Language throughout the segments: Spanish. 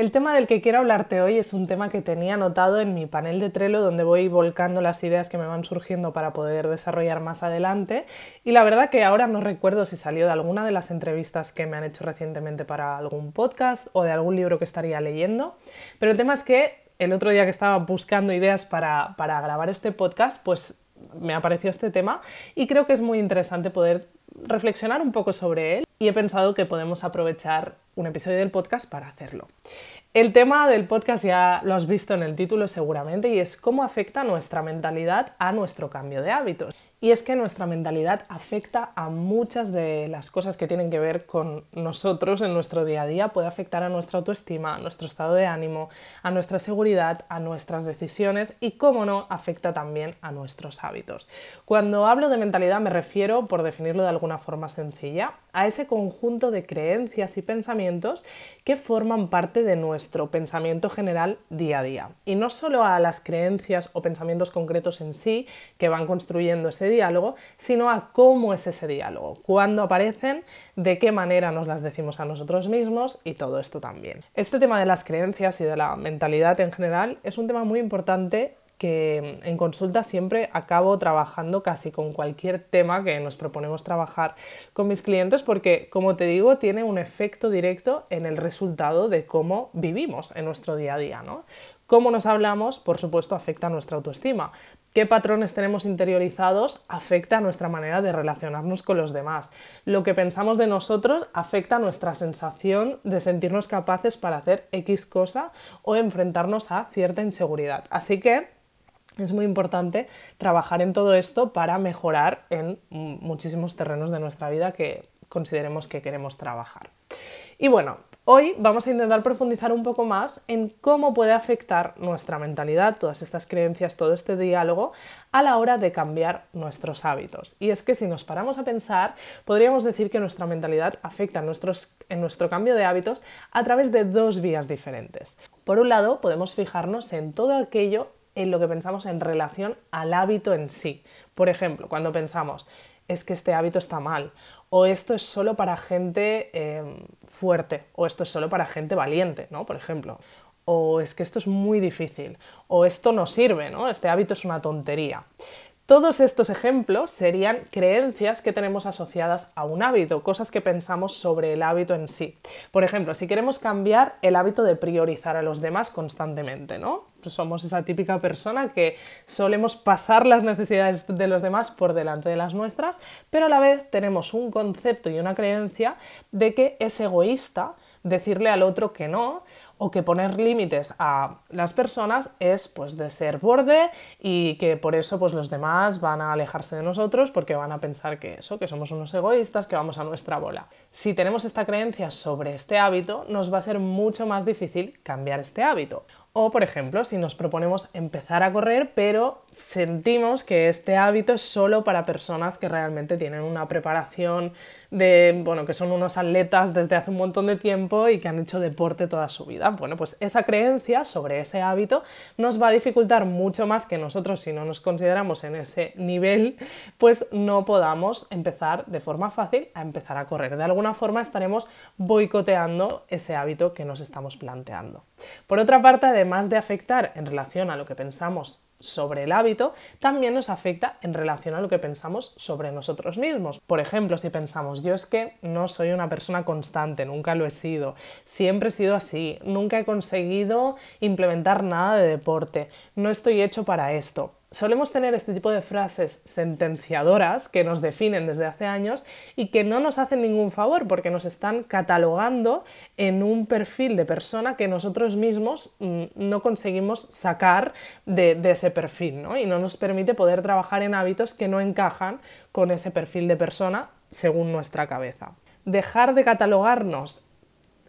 El tema del que quiero hablarte hoy es un tema que tenía anotado en mi panel de Trello donde voy volcando las ideas que me van surgiendo para poder desarrollar más adelante. Y la verdad que ahora no recuerdo si salió de alguna de las entrevistas que me han hecho recientemente para algún podcast o de algún libro que estaría leyendo, pero el tema es que el otro día que estaba buscando ideas para, para grabar este podcast pues me apareció este tema y creo que es muy interesante poder reflexionar un poco sobre él y he pensado que podemos aprovechar un episodio del podcast para hacerlo. El tema del podcast ya lo has visto en el título seguramente y es cómo afecta nuestra mentalidad a nuestro cambio de hábitos. Y es que nuestra mentalidad afecta a muchas de las cosas que tienen que ver con nosotros en nuestro día a día. Puede afectar a nuestra autoestima, a nuestro estado de ánimo, a nuestra seguridad, a nuestras decisiones y, cómo no, afecta también a nuestros hábitos. Cuando hablo de mentalidad me refiero, por definirlo de alguna forma sencilla, a ese conjunto de creencias y pensamientos que forman parte de nuestro pensamiento general día a día. Y no solo a las creencias o pensamientos concretos en sí que van construyendo ese diálogo, sino a cómo es ese diálogo, cuándo aparecen, de qué manera nos las decimos a nosotros mismos y todo esto también. Este tema de las creencias y de la mentalidad en general es un tema muy importante que en consulta siempre acabo trabajando casi con cualquier tema que nos proponemos trabajar con mis clientes porque, como te digo, tiene un efecto directo en el resultado de cómo vivimos en nuestro día a día. ¿no? Cómo nos hablamos, por supuesto, afecta a nuestra autoestima. Qué patrones tenemos interiorizados afecta a nuestra manera de relacionarnos con los demás. Lo que pensamos de nosotros afecta a nuestra sensación de sentirnos capaces para hacer X cosa o enfrentarnos a cierta inseguridad. Así que es muy importante trabajar en todo esto para mejorar en muchísimos terrenos de nuestra vida que consideremos que queremos trabajar. Y bueno, hoy vamos a intentar profundizar un poco más en cómo puede afectar nuestra mentalidad, todas estas creencias, todo este diálogo a la hora de cambiar nuestros hábitos. Y es que si nos paramos a pensar, podríamos decir que nuestra mentalidad afecta en nuestro cambio de hábitos a través de dos vías diferentes. Por un lado, podemos fijarnos en todo aquello en lo que pensamos en relación al hábito en sí. Por ejemplo, cuando pensamos, es que este hábito está mal, o esto es solo para gente em, fuerte, o esto es solo para gente valiente, ¿no? Por ejemplo. O es que esto es muy difícil, o esto no sirve, ¿no? Este hábito es una tontería. Todos estos ejemplos serían creencias que tenemos asociadas a un hábito, cosas que pensamos sobre el hábito en sí. Por ejemplo, si queremos cambiar el hábito de priorizar a los demás constantemente, ¿no? Pues somos esa típica persona que solemos pasar las necesidades de los demás por delante de las nuestras, pero a la vez tenemos un concepto y una creencia de que es egoísta decirle al otro que no o que poner límites a las personas es pues de ser borde y que por eso pues los demás van a alejarse de nosotros porque van a pensar que eso, que somos unos egoístas, que vamos a nuestra bola. Si tenemos esta creencia sobre este hábito, nos va a ser mucho más difícil cambiar este hábito. O, por ejemplo, si nos proponemos empezar a correr, pero sentimos que este hábito es solo para personas que realmente tienen una preparación de, bueno, que son unos atletas desde hace un montón de tiempo y que han hecho deporte toda su vida. Bueno, pues esa creencia sobre ese hábito nos va a dificultar mucho más que nosotros, si no nos consideramos en ese nivel, pues no podamos empezar de forma fácil a empezar a correr. De alguna forma estaremos boicoteando ese hábito que nos estamos planteando. Por otra parte, además de afectar en relación a lo que pensamos sobre el hábito, también nos afecta en relación a lo que pensamos sobre nosotros mismos. Por ejemplo, si pensamos, yo es que no soy una persona constante, nunca lo he sido, siempre he sido así, nunca he conseguido implementar nada de deporte, no estoy hecho para esto. Solemos tener este tipo de frases sentenciadoras que nos definen desde hace años y que no nos hacen ningún favor porque nos están catalogando en un perfil de persona que nosotros mismos mm, no conseguimos sacar de, ese perfil y no nos permite poder trabajar en hábitos que no encajan con ese perfil de persona según nuestra cabeza. Dejar de catalogarnos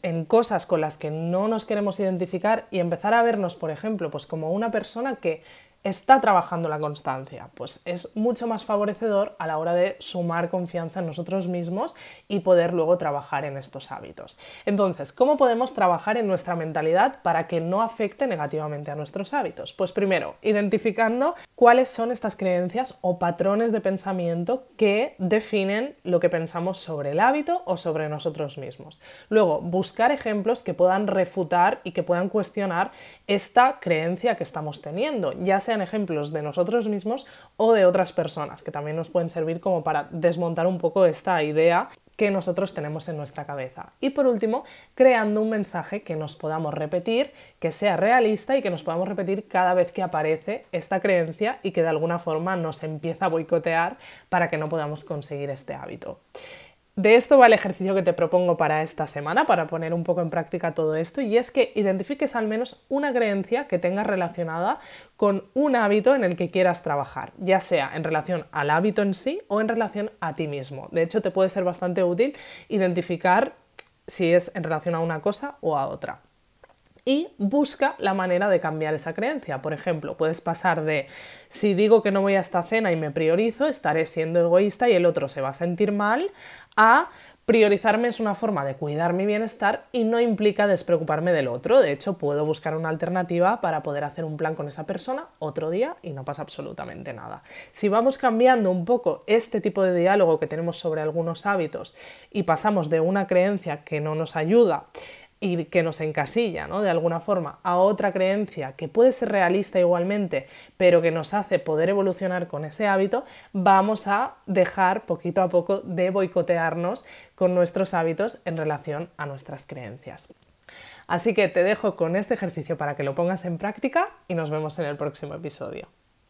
en cosas con las que no nos queremos identificar y empezar a vernos, por ejemplo, pues como una persona que está trabajando la constancia, pues es mucho más favorecedor a la hora de sumar confianza en nosotros mismos y poder luego trabajar en estos hábitos. Entonces, ¿cómo podemos trabajar en nuestra mentalidad para que no afecte negativamente a nuestros hábitos? Pues primero, identificando cuáles son estas creencias o patrones de pensamiento que definen lo que pensamos sobre el hábito o sobre nosotros mismos. Luego, buscar ejemplos que puedan refutar y que puedan cuestionar esta creencia que estamos teniendo, ya sea sean ejemplos de nosotros mismos o de otras personas, que también nos pueden servir como para desmontar un poco esta idea que nosotros tenemos en nuestra cabeza. Y por último, creando un mensaje que nos podamos repetir, que sea realista y que nos podamos repetir cada vez que aparece esta creencia y que de alguna forma nos empieza a boicotear para que no podamos conseguir este hábito. De esto va el ejercicio que te propongo para esta semana, para poner un poco en práctica todo esto, y es que identifiques al menos una creencia que tengas relacionada con un hábito en el que quieras trabajar, ya sea en relación al hábito en sí o en relación a ti mismo. De hecho, te puede ser bastante útil identificar si es en relación a una cosa o a otra y busca la manera de cambiar esa creencia. Por ejemplo, puedes pasar de si digo que no voy a esta cena y me priorizo, estaré siendo egoísta y el otro se va a sentir mal, a priorizarme es una forma de cuidar mi bienestar y no implica despreocuparme del otro. De hecho, puedo buscar una alternativa para poder hacer un plan con esa persona otro día y no pasa absolutamente nada. Si vamos cambiando un poco este tipo de diálogo que tenemos sobre algunos hábitos y pasamos de una creencia que no nos ayuda y que nos encasilla, ¿no? De alguna forma, a otra creencia que puede ser realista igualmente, pero que nos hace poder evolucionar con ese hábito, vamos a dejar poquito a poco de boicotearnos con nuestros hábitos en relación a nuestras creencias. Así que te dejo con este ejercicio para que lo pongas en práctica y nos vemos en el próximo episodio.